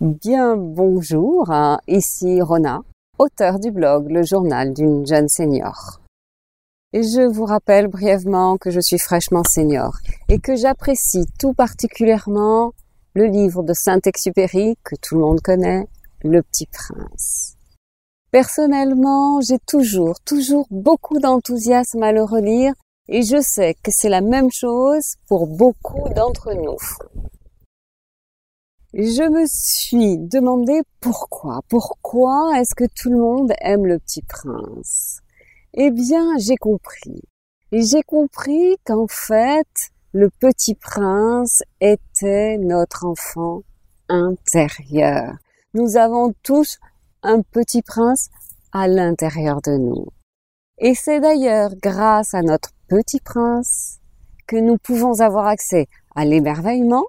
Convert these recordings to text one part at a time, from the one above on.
Bien bonjour, ici Rona, auteur du blog Le journal d'une jeune senior. Je vous rappelle brièvement que je suis fraîchement senior et que j'apprécie tout particulièrement le livre de Saint-Exupéry que tout le monde connaît, Le Petit Prince. Personnellement, j'ai toujours, toujours beaucoup d'enthousiasme à le relire et je sais que c'est la même chose pour beaucoup d'entre nous. Je me suis demandé pourquoi. Pourquoi est-ce que tout le monde aime le petit prince? Eh bien, j'ai compris. J'ai compris qu'en fait, le petit prince était notre enfant intérieur. Nous avons tous un petit prince à l'intérieur de nous. Et c'est d'ailleurs grâce à notre petit prince que nous pouvons avoir accès à l'émerveillement.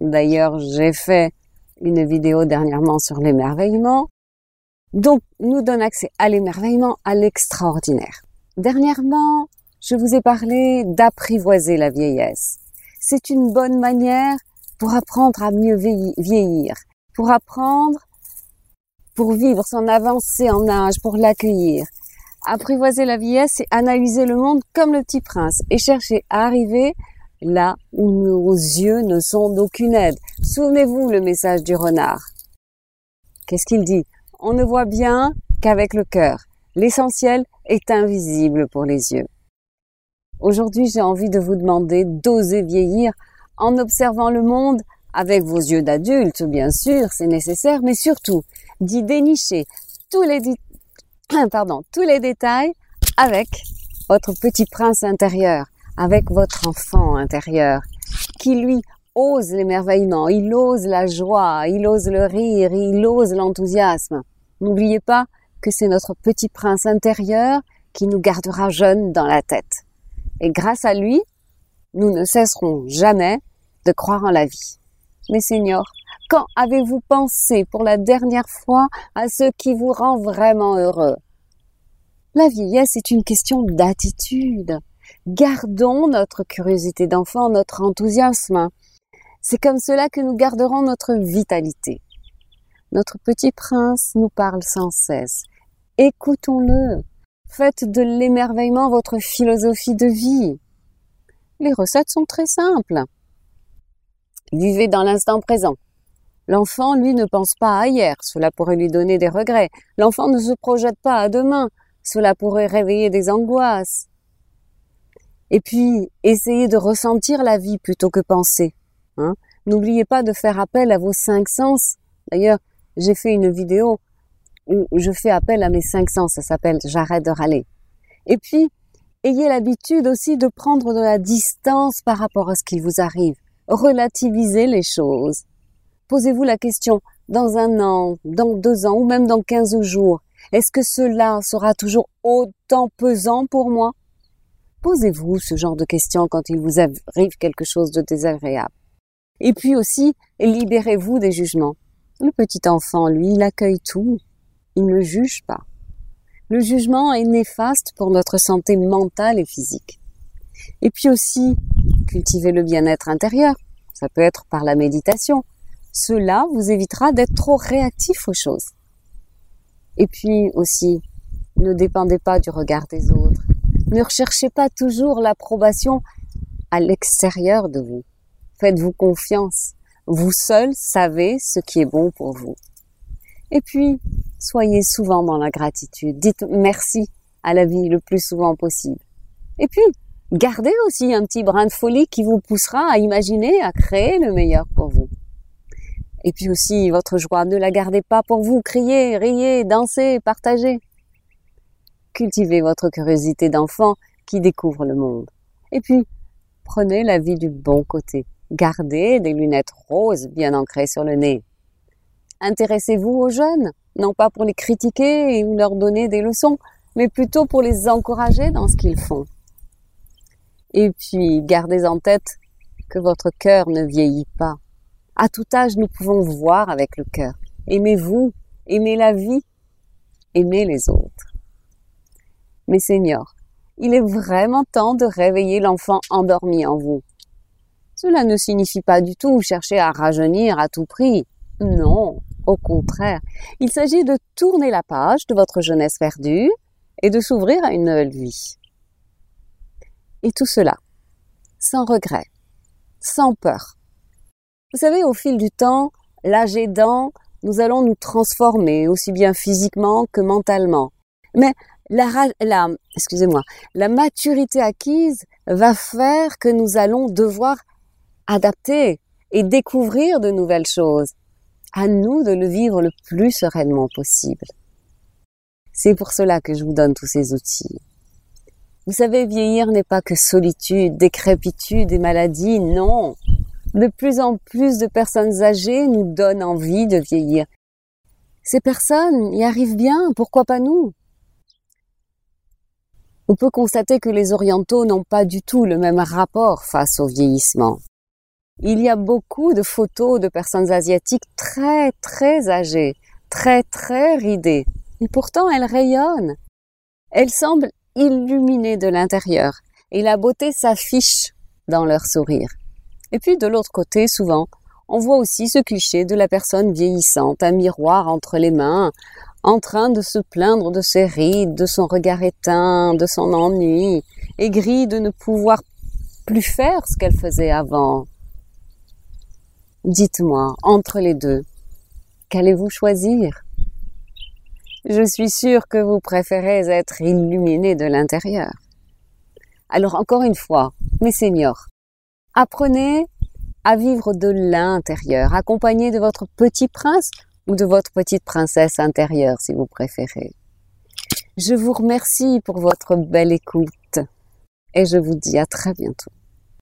D'ailleurs, j'ai fait une vidéo dernièrement sur l'émerveillement. Donc, nous donne accès à l'émerveillement, à l'extraordinaire. Dernièrement, je vous ai parlé d'apprivoiser la vieillesse. C'est une bonne manière pour apprendre à mieux vieillir, pour apprendre pour vivre son avancée en âge, pour l'accueillir. Apprivoiser la vieillesse, c'est analyser le monde comme le petit prince et chercher à arriver là où nos yeux ne sont d'aucune aide. Souvenez-vous le message du renard. Qu'est-ce qu'il dit? On ne voit bien qu'avec le cœur. L'essentiel est invisible pour les yeux. Aujourd'hui, j'ai envie de vous demander d'oser vieillir en observant le monde avec vos yeux d'adulte, bien sûr, c'est nécessaire, mais surtout d'y dénicher tous les, tous les détails avec votre petit prince intérieur, avec votre enfant intérieur, qui lui ose l'émerveillement, il ose la joie, il ose le rire, il ose l'enthousiasme. N'oubliez pas que c'est notre petit prince intérieur qui nous gardera jeunes dans la tête. Et grâce à lui, nous ne cesserons jamais de croire en la vie. Mes seigneurs, quand avez-vous pensé pour la dernière fois à ce qui vous rend vraiment heureux? La vieillesse est une question d'attitude. Gardons notre curiosité d'enfant, notre enthousiasme. C'est comme cela que nous garderons notre vitalité. Notre petit prince nous parle sans cesse. Écoutons-le. Faites de l'émerveillement votre philosophie de vie. Les recettes sont très simples. Vivez dans l'instant présent. L'enfant, lui, ne pense pas à hier, cela pourrait lui donner des regrets. L'enfant ne se projette pas à demain, cela pourrait réveiller des angoisses. Et puis, essayez de ressentir la vie plutôt que penser. Hein. N'oubliez pas de faire appel à vos cinq sens. D'ailleurs, j'ai fait une vidéo où je fais appel à mes cinq sens, ça s'appelle J'arrête de râler. Et puis, ayez l'habitude aussi de prendre de la distance par rapport à ce qui vous arrive. Relativisez les choses. Posez-vous la question, dans un an, dans deux ans ou même dans quinze jours, est-ce que cela sera toujours autant pesant pour moi? Posez-vous ce genre de questions quand il vous arrive quelque chose de désagréable. Et puis aussi, libérez-vous des jugements. Le petit enfant, lui, il accueille tout. Il ne juge pas. Le jugement est néfaste pour notre santé mentale et physique. Et puis aussi, cultiver le bien-être intérieur. Ça peut être par la méditation, cela vous évitera d'être trop réactif aux choses. Et puis aussi, ne dépendez pas du regard des autres. Ne recherchez pas toujours l'approbation à l'extérieur de vous. Faites-vous confiance. Vous seul savez ce qui est bon pour vous. Et puis, soyez souvent dans la gratitude. Dites merci à la vie le plus souvent possible. Et puis, gardez aussi un petit brin de folie qui vous poussera à imaginer, à créer le meilleur pour vous. Et puis aussi, votre joie, ne la gardez pas pour vous. Criez, riez, dansez, partagez. Cultivez votre curiosité d'enfant qui découvre le monde. Et puis, prenez la vie du bon côté. Gardez des lunettes roses bien ancrées sur le nez. Intéressez-vous aux jeunes, non pas pour les critiquer ou leur donner des leçons, mais plutôt pour les encourager dans ce qu'ils font. Et puis, gardez en tête que votre cœur ne vieillit pas. À tout âge, nous pouvons voir avec le cœur. Aimez-vous, aimez la vie, aimez les autres. Mes seigneurs, il est vraiment temps de réveiller l'enfant endormi en vous. Cela ne signifie pas du tout chercher à rajeunir à tout prix. Non, Au contraire, il s'agit de tourner la page de votre jeunesse perdue et de s'ouvrir à une nouvelle vie. Et tout cela, sans regret, sans peur. Vous savez, au fil du temps, l'âge aidant, nous allons nous transformer aussi bien physiquement que mentalement. Mais la, la excusez-moi, la maturité acquise va faire que nous allons devoir adapter et découvrir de nouvelles choses. À nous de le vivre le plus sereinement possible. C'est pour cela que je vous donne tous ces outils. Vous savez, vieillir n'est pas que solitude, décrépitude et maladie, non. De plus en plus de personnes âgées nous donnent envie de vieillir. Ces personnes y arrivent bien, pourquoi pas nous? On peut constater que les orientaux n'ont pas du tout le même rapport face au vieillissement. Il y a beaucoup de photos de personnes asiatiques très très âgées, très très ridées, et pourtant elles rayonnent. Elles semblent illuminées de l'intérieur, et la beauté s'affiche dans leur sourire. Et puis de l'autre côté, souvent, on voit aussi ce cliché de la personne vieillissante, un miroir entre les mains, en train de se plaindre de ses rides, de son regard éteint, de son ennui, aigri de ne pouvoir plus faire ce qu'elle faisait avant. Dites-moi, entre les deux, qu'allez-vous choisir? Je suis sûre que vous préférez être illuminé de l'intérieur. Alors encore une fois, mes seigneurs, apprenez à vivre de l'intérieur, accompagné de votre petit prince ou de votre petite princesse intérieure si vous préférez. Je vous remercie pour votre belle écoute et je vous dis à très bientôt.